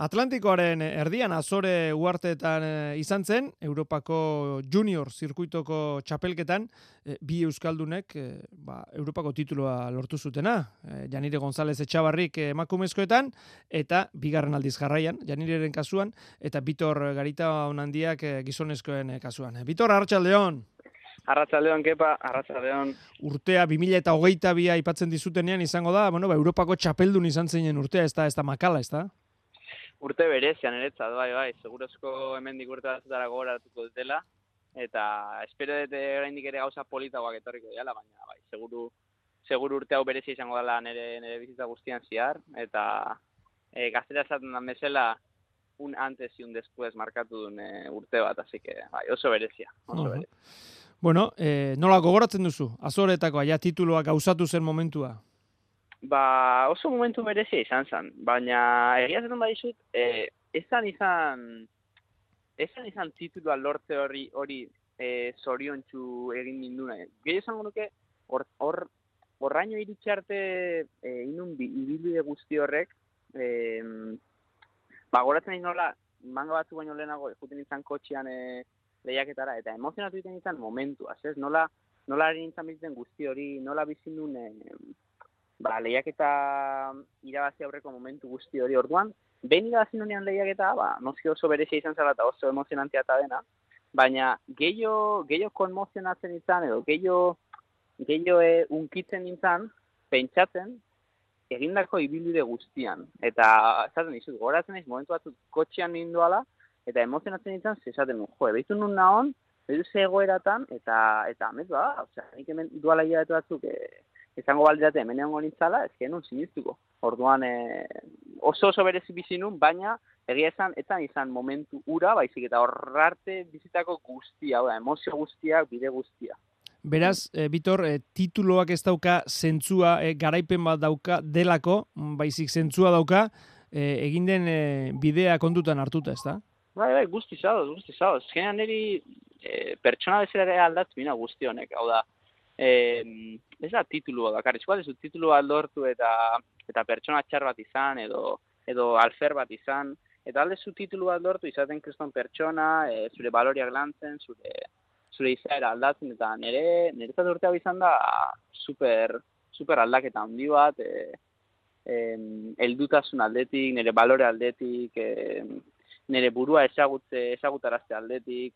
Atlantikoaren erdian azore uarteetan eh, izan zen, Europako junior zirkuitoko txapelketan, eh, bi euskaldunek eh, ba, Europako titulua lortu zutena. Janire González Etxabarrik emakumezkoetan, eta bigarren aldiz jarraian, Janireren kasuan, eta Bitor Garita onandiak gizonezkoen kasuan. Bitor, Arratxaldeon! Arratxaldeon, kepa, arratxaldeon. Urtea, 2000 eta hogeita bia ipatzen dizutenean izango da, bueno, ba, Europako txapeldun izan zeinen urtea, ez da, ez da makala, ez da? Urte berezian eretzat, bai, bai, segurozko hemen urte batzutara gogoratuko dutela, eta espero dute oraindik ere gauza politagoak etorriko diala, baina, bai, seguru, seguru urte hau berezia izango dela nire, nire bizitza guztian ziar, eta e, gaztera esaten da mesela, un antes y un después markatu duen e, urte bat, así que, bai, oso berezia, oso uh berezia. Bueno, eh, nola gogoratzen duzu? Azoretako, aia tituloak gauzatu zen momentua? Ba, oso momentu merezia izan zen, baina egia zen badizut, e, ezan izan, ezan izan titulua lortze hori hori e, zoriontsu egin ninduna. Gehi esan nuke, hor, hor, horraino iritxarte e, inun ibilbide guzti horrek, e, ba, goratzen nola, manga batzu baino lehenago, juten izan kotxian e, lehiaketara, eta emozionatu egiten izan momentu, ez? Nola, nola harin izan guzti hori, nola bizin duen, e, ba, lehiaketa irabazi aurreko momentu guzti hori orduan, behin irabazi nunean lehiaketa, ba, noski oso berezia izan zela eta oso emozionantia eta dena, baina gehiago, gehiago konmozionatzen izan, edo gehiago, gehiago e, unkitzen izan, pentsatzen, egindako ibilbide guztian. Eta, esaten dizut, goratzen ez, momentu batzuk kotxean ninduala, eta emozionatzen izan, zesaten nu, jo, behitu nun nahon, ze egoeratan, eta, eta, amez, ba, osea, nik hemen duala hilabete batzuk, e, izango baldirate hemen egon nintzala, ez genuen sinistuko. Orduan e, oso oso berezi bizi nun, baina egia esan, etan izan momentu ura, baizik eta horrarte bizitako guztia, oda, emozio guztia, bide guztia. Beraz, e, Bitor, e, tituloak ez dauka zentzua, e, garaipen bat dauka delako, baizik zentzua dauka, e, egin den e, bidea kontutan hartuta, ez da? Bai, bai, guzti zauz, guzti zauz. Genean niri e, pertsona bezala aldatzen guzti honek, hau da, eh, ez da titulua da, karri, ez titulua aldortu eta eta pertsona txar bat izan, edo, edo alfer bat izan, eta alde zu titulua aldortu izaten kriston pertsona, e, zure baloriak lantzen, zure, zure izaera aldatzen, eta nire, nire zatu urtea izan da super, super aldaketa handi bat, e, e, eldutasun aldetik, nire balore aldetik, e, nire burua ezagutze, ezagutarazte aldetik,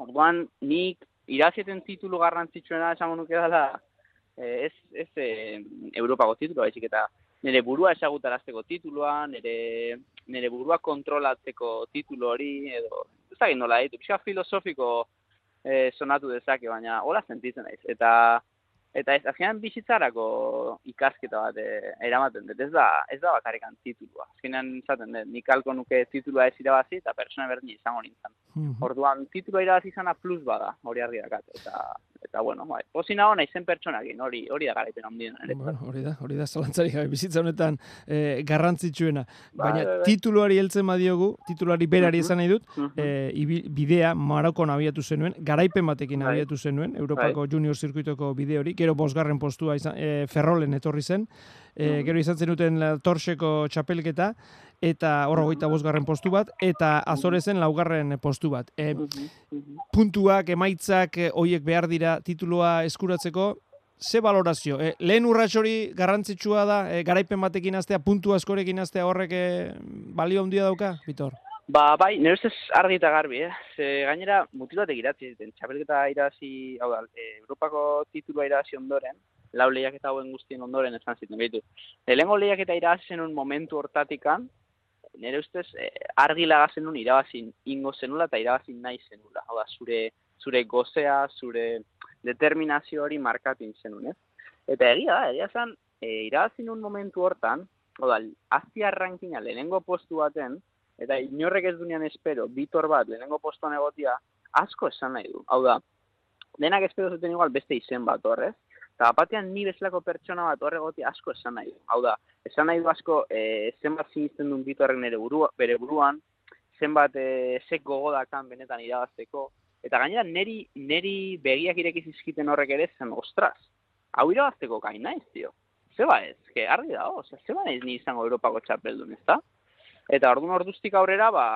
Orduan, nik irazieten titulu garrantzitsuena esango nuke dela eh, ez, ez e, Europako titulu, baizik eta nire burua esagutarazteko titulua, nire, nire burua kontrolatzeko titulu hori, edo ez da nola ditu, pixka filosofiko e, sonatu dezake, baina hola sentitzen naiz. Eta Eta ez, azkenean bizitzarako ikasketa bat eh, eramaten dut, ez da, ez da bakarrikan titulua. Azkenean zaten dut, nik alko nuke titulua ez irabazi eta persona berdin izango nintzen. Mm Orduan, titulua irabazi izana plus bada, hori argi dakat. Eta, eta bueno, bai, pozina hona izen pertsonakin, hori, hori da garaipen ondien. Bueno, hori da, hori da, zalantzari gabe, bizitza honetan e, garrantzitsuena. Ba, Baina ba, tituluari heltzen badiogu, tituluari berari uh nahi dut, e, bidea Marokon abiatu zenuen, garaipen batekin bai. abiatu zenuen, Europako bai. junior zirkuitoko bide hori, gero bosgarren postua izan, e, ferrolen etorri zen, e, gero izan zenuten torseko txapelketa, eta horro goita bosgarren postu bat, eta azorezen laugarren postu bat. E, puntuak, emaitzak, e, hoiek behar dira titulua eskuratzeko, ze valorazio? E, lehen urratx hori garrantzitsua da, e, garaipen batekin aztea, puntu askorekin aztea horrek e, balio handia dauka, Bitor? Ba, bai, nire ustez argi eta garbi, eh? Ze, gainera, mutil batek iratzi zuten, txapelketa irazi, hau da, e, Europako titulua irazi ondoren, lau lehiak eta hauen guztien ondoren esan ziten, behitu. Lehenko lehiak eta irazi zen un momentu hortatikan, nire ustez e, argi lagazen un irabazin ingo zenula eta irabazin nahi zenula. Hau da, zure, zure gozea, zure determinazio hori markatu zenun, ez? Eta egia da, egia zen, e, irabazin un momentu hortan, hau da, azti arrankina lehenengo postu baten, eta inorrek ez dunean espero, bitor bat, lehenengo postoan egotia, asko esan nahi du. Hau da, denak espero zuten igual beste izen bat horrez, eta batean ni bezalako pertsona bat horre egotia asko esan nahi. Hau da, esan nahi du asko e, zenbat zinisten duen bitorrek nire burua, bere buruan, zenbat e, zek gogodakan benetan irabazteko, eta gainera neri, neri begiak irekiz izkiten horrek ere zen, ostras, hau irabazteko gain naiz, tio. Zeba ez, que argi da, oza, zeba naiz ni izango Europako txapeldun, ez da? Eta orduan orduztik aurrera, ba,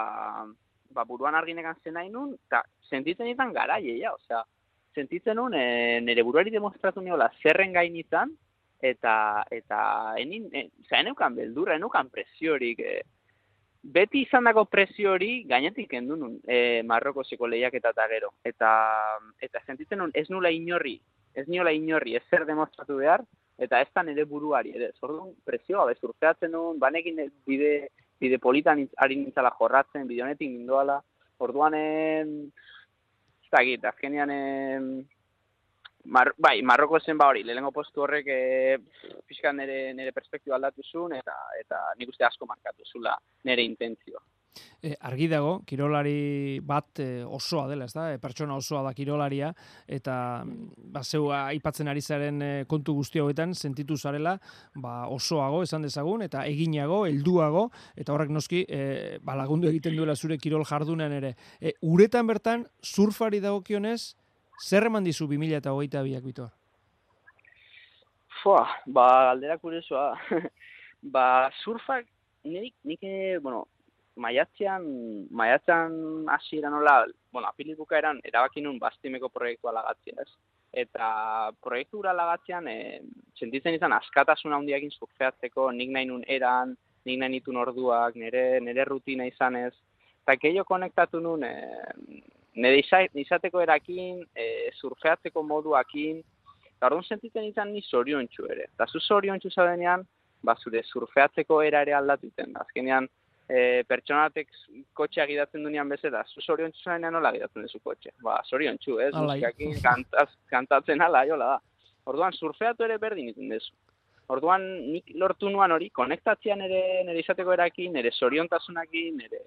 ba buruan arginekan zen nahi nun, eta sentitzen izan gara, ja, osea, sentitzen nun, e, nire buruari demostratu niola zerren gain izan, eta, eta, enin, e, oza, eneukan beldurra, eneukan presiorik, e, beti izan dago presio hori gainetik kendu nun e, Marrokoseko lehiak eta gero. Eta, eta sentitzen nun ez nula inorri, ez niola inorri, ez zer demostratu behar, eta ez da nire buruari, ere, zordun presioa, bez urteatzen nun, banekin bide, bide politan ari nintzala jorratzen, bide honetik nindoala, orduan, ez da git, azkenian, Mar, bai, Marroko zen ba hori, lehenengo postu horrek e, pixkan nire, nire perspektiba aldatu zuen, eta, eta nik uste asko markatu zula nire intentzioa. E, argi dago, kirolari bat e, osoa dela, ez da? E, pertsona osoa da kirolaria, eta ba, zeu aipatzen ari zaren e, kontu guzti hauetan, sentitu zarela ba, osoago, esan dezagun, eta eginago, helduago, eta horrek noski e, ba, lagundu egiten duela zure kirol jardunean ere. E, uretan bertan, surfari dagokionez, Zer eman dizu 2000 eta hogeita biak bitor? Fua, ba, aldera kuriosoa. ba, surfak, nik, nik, bueno, maiatzean, maiatzean hasi nola, bueno, apilibuka eran, erabakinun bastimeko proiektua lagatzea, ez? Eta proiektu gura lagatzean, e, sentitzen izan askatasun handiakin surfeatzeko, nik nahi nun eran, nik nahi nitun orduak, nire, nire rutina izanez, eta keio konektatu nun, e, nire izateko erakin, e, surfeatzeko moduakin, eta orduan sentitzen izan ni zorion ere. Eta zu zorion txu zadenean, ba, zure surfeatzeko era ere aldatuten. Azkenean, e, pertsonatek kotxea gidatzen dunean bezala, zu zorion txu nola gidatzen duzu kotxe. Ba, zorion txu, ez? Muskakin, kantaz, kantatzen ala, jola da. Orduan, surfeatu ere berdin iten dezu. Orduan, nik lortu nuan hori, konektatzean nire, nire izateko erakin, nire zoriontasunakin, nire,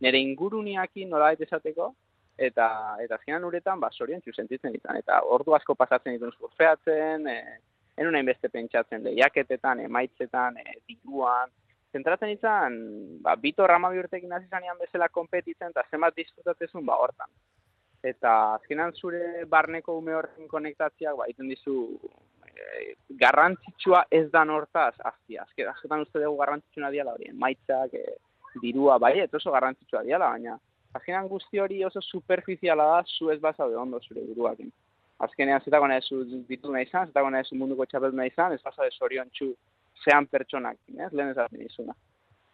nire inguruniakin nola esateko, eta eta azkenan uretan ba sorientzu sentitzen izan eta ordu asko pasatzen ditun surfeatzen eh enun hainbeste pentsatzen lehiaketetan emaitzetan e, diruan zentratzen izan ba bito rama urtekin hasi zanean bezala konpetitzen eta zenbat disfrutatzen ba hortan. Eta azkenan zure barneko ume horren konektazioak ba iten dizu e, garrantzitsua ez da hortaz aztia. Azken askotan uste dugu garrantzitsuna diala hori emaitzak e, dirua bai eta oso garrantzitsua diala baina azkenean guzti hori oso superficiala da, zu ez bazaude ondo zure buruakin. Azkenean, zetako nahi zu ditu nahi izan, zetako nahi zu munduko txapel nahi izan, ez bazaude zorion txu zean pertsonak, ez, lehen ez izuna.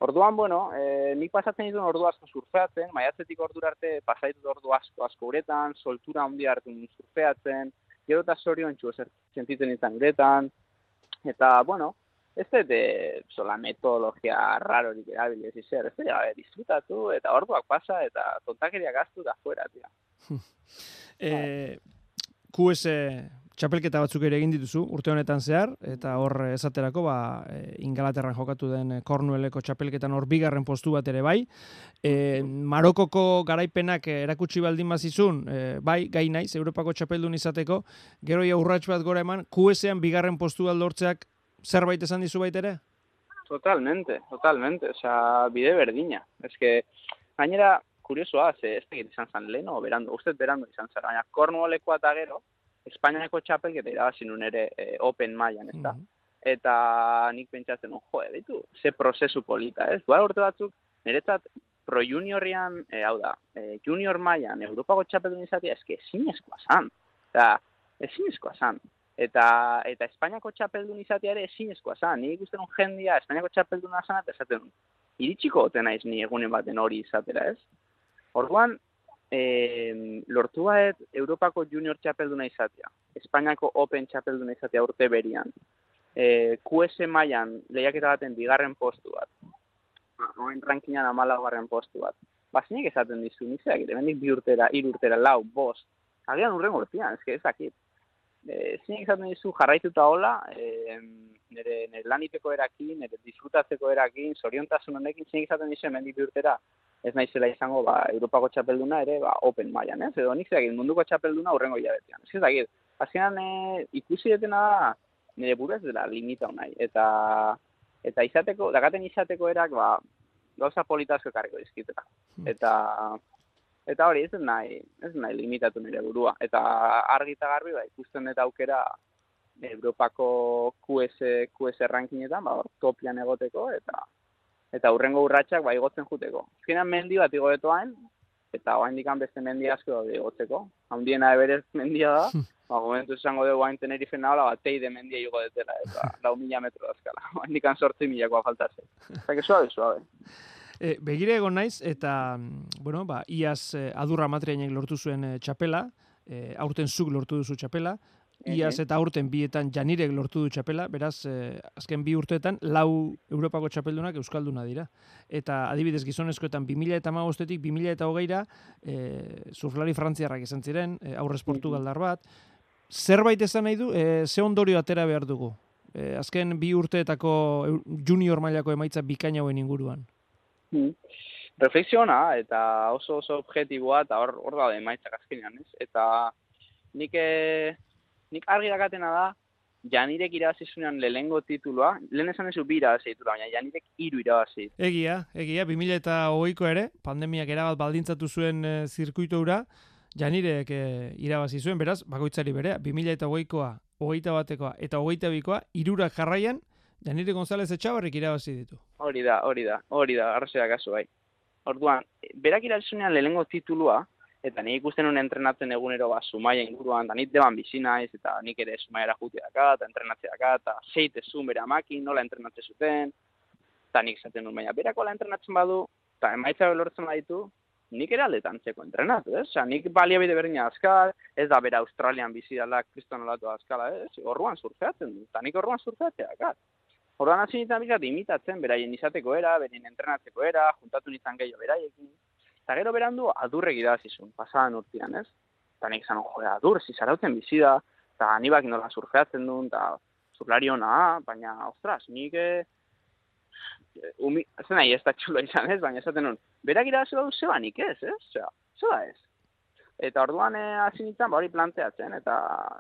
Orduan, bueno, e, nik pasatzen dituen ordu asko surfeatzen, maiatzetik ordu arte pasaitut ordu asko asko uretan, soltura handi hartu surfeatzen, gero eta zorion txu sentitzen izan uretan, eta, bueno, ez de sola metodologia raro nik erabili ez izer, ez da, disfrutatu eta orduak pasa eta tontakeria gaztu da fuera, tia. eh, QS txapelketa batzuk ere egin dituzu urte honetan zehar eta hor esaterako ba e, Ingalaterran jokatu den Cornwalleko txapelketan hor bigarren postu bat ere bai. E, Marokoko garaipenak erakutsi baldin bazizun, e, bai gai naiz Europako txapeldun izateko, gero ja urrats bat gora eman QSean bigarren postu aldortzeak zerbait esan dizu bait ere? Totalmente, totalmente, osea, bide berdina. Es que gainera kuriosoa, ze ez tegit izan zan leno berando, usted berando izan zara, baina Cornwalleko eta gero Espainiako txapelketa irabazi nun ere eh, open mailan, ez da. Mm -hmm. Eta nik pentsatzen, joe, ditu, ze prozesu polita, ez? Dual urte batzuk, niretzat pro juniorian, e, hau da, e, junior mailan, Europako txapeldun izatea, eske, ezin eskoa zan. Eta, ezin eskoa zan eta eta Espainiako txapeldun izatea ere ezinezkoa zen. Ni ikusten un jendia Espainiako txapelduna zen eta esaten iritsiko ote naiz ni egunen baten hori izatera, ez? Orduan, eh, lortu baet Europako junior txapelduna izatea, Espainiako open txapelduna izatea urte berian, eh, QS mailan lehiaketa baten bigarren postu bat, noen rankinan amala postu bat, bazinek esaten dizu, nizak, hemendik bi urtera, hiru urtera, lau, bost, agian urren urtean, ez dakit, e, zin izaten dizu jarraituta hola, e, nire, nire laniteko erakin, nire disfrutatzeko erakin, zoriontasun honekin zin izaten dizu hemen urtera, ez naizela izango ba, Europako txapelduna ere ba, open mailan, ez? Edo nik zegin munduko txapelduna urrengo hilabetean. Ez da, azkenan e, ikusi detena da, nire buruz dela limita honai. Eta, eta izateko, dagaten izateko erak, ba, gauza politazko karriko dizkitela. Hmm. Eta, eta hori ez nahi, ez nahi limitatu nire burua. Eta argi eta garbi, ba, ikusten eta aukera Europako QS, QS rankinetan, ba, topian egoteko, eta eta urrengo urratsak bai igotzen juteko. Azkenean mendi bat igoretoain, eta oraindik beste mendi asko daude igotzeko. Handiena eberez mendia da, ba, momentu esango dugu hain Tenerife nahola, bat teide mendia igo detela, eta lau mila metro dazkala. Oraindik sortzi milakoa faltatzen. Eta que suave, suave. E, begire egon naiz, eta, bueno, ba, iaz eh, adurra matriainek lortu zuen eh, txapela, eh, aurten zuk lortu duzu txapela, iaz eta aurten bietan janirek lortu du txapela, beraz, eh, azken bi urteetan, lau Europako txapeldunak Euskalduna dira. Eta adibidez gizonezkoetan 2000 eta magostetik 2000 eta hogeira, eh, surflari frantziarrak izan ziren, eh, aurrez Portugaldar bat, zerbait esan nahi du, eh, ze ondorio atera behar dugu? Eh, azken bi urteetako junior mailako emaitza bikaina inguruan. Hmm. Reflexiona eta oso oso objektiboa eta hor hor da emaitzak azkenean, ez? Eta nik eh, nik argi dakatena da Janirek irabazi zunean lehengo titulua, lehen esan ezu bira irabazi titulua, baina Janirek iru irabazi. Egia, egia, 2000 eta hogeiko ere, pandemiak erabat baldintzatu zuen e, zirkuito ura, Janirek e, irabazi zuen, beraz, bakoitzari berea, 2000 eta hogeikoa, hogeita batekoa eta hogeita bikoa, irurak jarraian, Janire González etxabarrik irabazi ditu. Hori da, hori da, hori da, arrozea kasu bai. Orduan, berak irazunean lehengo titulua, eta nik ikusten nuen entrenatzen egunero ba, sumaia inguruan, eta nik deban bizi naiz, eta nik ere sumaiara juti daka, eta entrenatzea daka, eta zeite zumera makin, nola entrenatze zuten, eta nik zaten nuen, baina berakola entrenatzen badu, eta emaitza lortzen baditu, nik ere aldetan txeko entrenatu, ez? Osa, nik baliabide berdina azkal, ez da bera Australian bizi dala kriston olatu azkala, ez? Horruan surfeatzen du, eta nik horruan surfeatzea, kat. Horruan hasi nintzen imitatzen, beraien izateko era, beraien entrenatzeko era, juntatu nintzen gehiago beraiekin. Eta gero berandu adurre idazizun, pasadan urtean, ez? Eta nik zan, jo, adur, zizarautzen bizi da, eta nibak nola surfeatzen duen, eta zurlari hona, baina, ostras, nik eh, umi, ez nahi ez da txulo izan ez, baina esaten nun, berak irabazi badu zeba nik ez, ez? Osea, zeba ez. Eta orduan eh, hasi nintzen, ba hori planteatzen, eta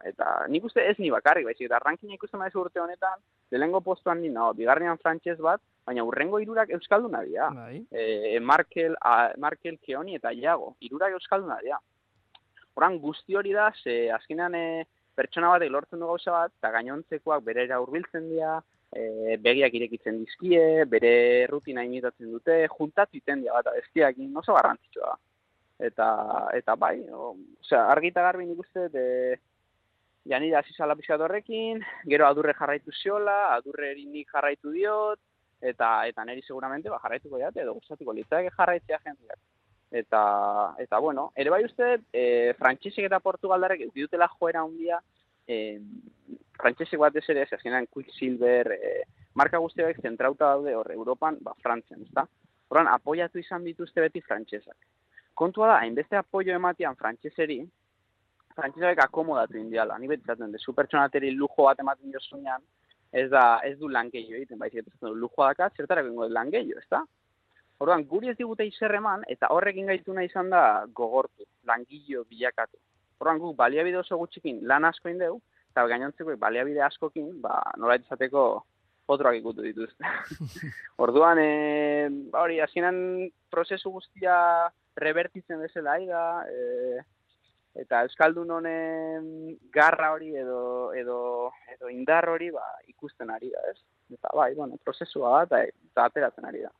eta nik uste ez ni bakarrik, baizik, eta rankin ikusten maizu urte honetan, lehengo postuan ni, no, bigarrean frantxez bat, baina urrengo irurak euskalduna dira. Bai. E, Markel, a, Markel, Keoni eta Iago, irurak euskalduna dira. Horan guzti hori da, ze azkenean e, pertsona batek lortzen du gauza bat, eta gainontzekoak bere hurbiltzen dira, e, begiak irekitzen dizkie, bere rutina imitatzen dute, juntatu iten dira bat, abestiak oso garrantzitsua da eta eta bai, o, osea, argi eta garbi nik uste de Jani da zizala horrekin, gero adurre jarraitu ziola, adurre nik jarraitu diot, eta eta neri seguramente ba, jarraituko diat, edo gustatuko litzake jarraitzea jendeak. Eta, eta bueno, ere bai uste, e, frantxisek eta portugaldarek ez ditutela joera handia, e, frantxisek bat ez ere, ez azkenean Quicksilver, e, marka guztiak zentrauta daude hor, Europan, ba, frantzian, ezta? Horan, apoiatu izan dituzte beti frantxesak kontua da, hainbeste apoio ematian frantxezeri, frantxezarek akomodatu indiala. Ni betzaten, de supertsonateri lujo bat ematen jozunean, ez da, ez du lan gehiago egiten, baizik ez du lujo daka, zertarak ingo lan gehiago, ez da? Orduan, guri ez digute izerreman, eta horrekin gaitu nahi izan da gogortu, langillo bilakatu. Orduan, guk baliabide oso gutxikin lan asko indeu, eta gainontzeko baliabide askokin, ba, nola izateko potroak ikutu dituzte. Orduan, e, hori, hasieran prozesu guztia revertitzen bezala da, e, eta euskaldun honen garra hori edo edo edo indar hori ba, ikusten ari da, ez? Eta bai, bueno, prozesua da eta, ateratzen ari da.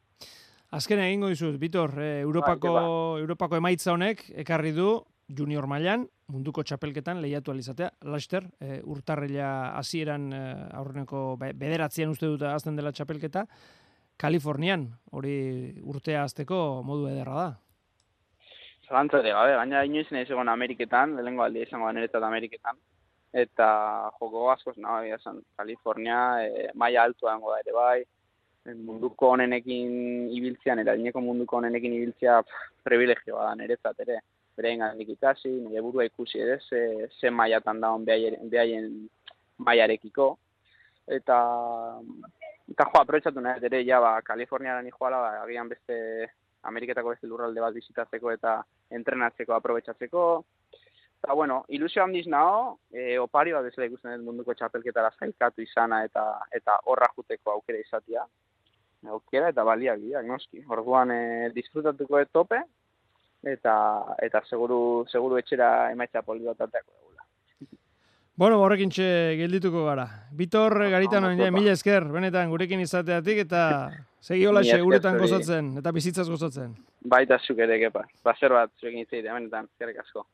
Azken egingo dizut, Bitor, eh, Europako, bai, Europako emaitza honek ekarri du junior mailan munduko txapelketan lehiatu alizatea. Laster, e, urtarrila hasieran e, aurreneko bederatzean uste dut azten dela txapelketa, Kalifornian, hori urtea azteko modu ederra da. Zalantzare gabe, baina inoiz nahi egon Ameriketan, lehenko aldi izango da niretzat Ameriketan. Eta joko askoz nahi esan, Kalifornia, e, maia altua dengo da ere bai, munduko honenekin ibiltzean, eta dineko munduko honenekin ibiltzea privilegioa da niretzat ere. Berein gandik ikasi, nire burua ikusi ere, ze, ze maiatan daun behaien maiarekiko. Eta, eta jo, aprobetsatu nahi, ere, ja, ba, Kaliforniara joala, ba, agian beste Ameriketako beste lurralde bat bizitatzeko eta entrenatzeko, aprobetsatzeko. Eta, bueno, ilusio handiz naho, e, opari bat bezala ikusten dut munduko txapelketara zailkatu izana eta eta horra juteko aukera izatea. Aukera eta balia bideak, noski. Orduan, e, disfrutatuko ez tope, eta eta seguru, seguru etxera emaitza poli bat Bueno, horrekin txe geldituko gara. Bitor, no, garitan, no, mila esker, benetan, gurekin izateatik, eta Segi hola seguretan gozatzen, eta bizitzaz gozatzen. Baita zuk ere, kepa. Bazer bat zuekin izatea, benetan, zerrik asko.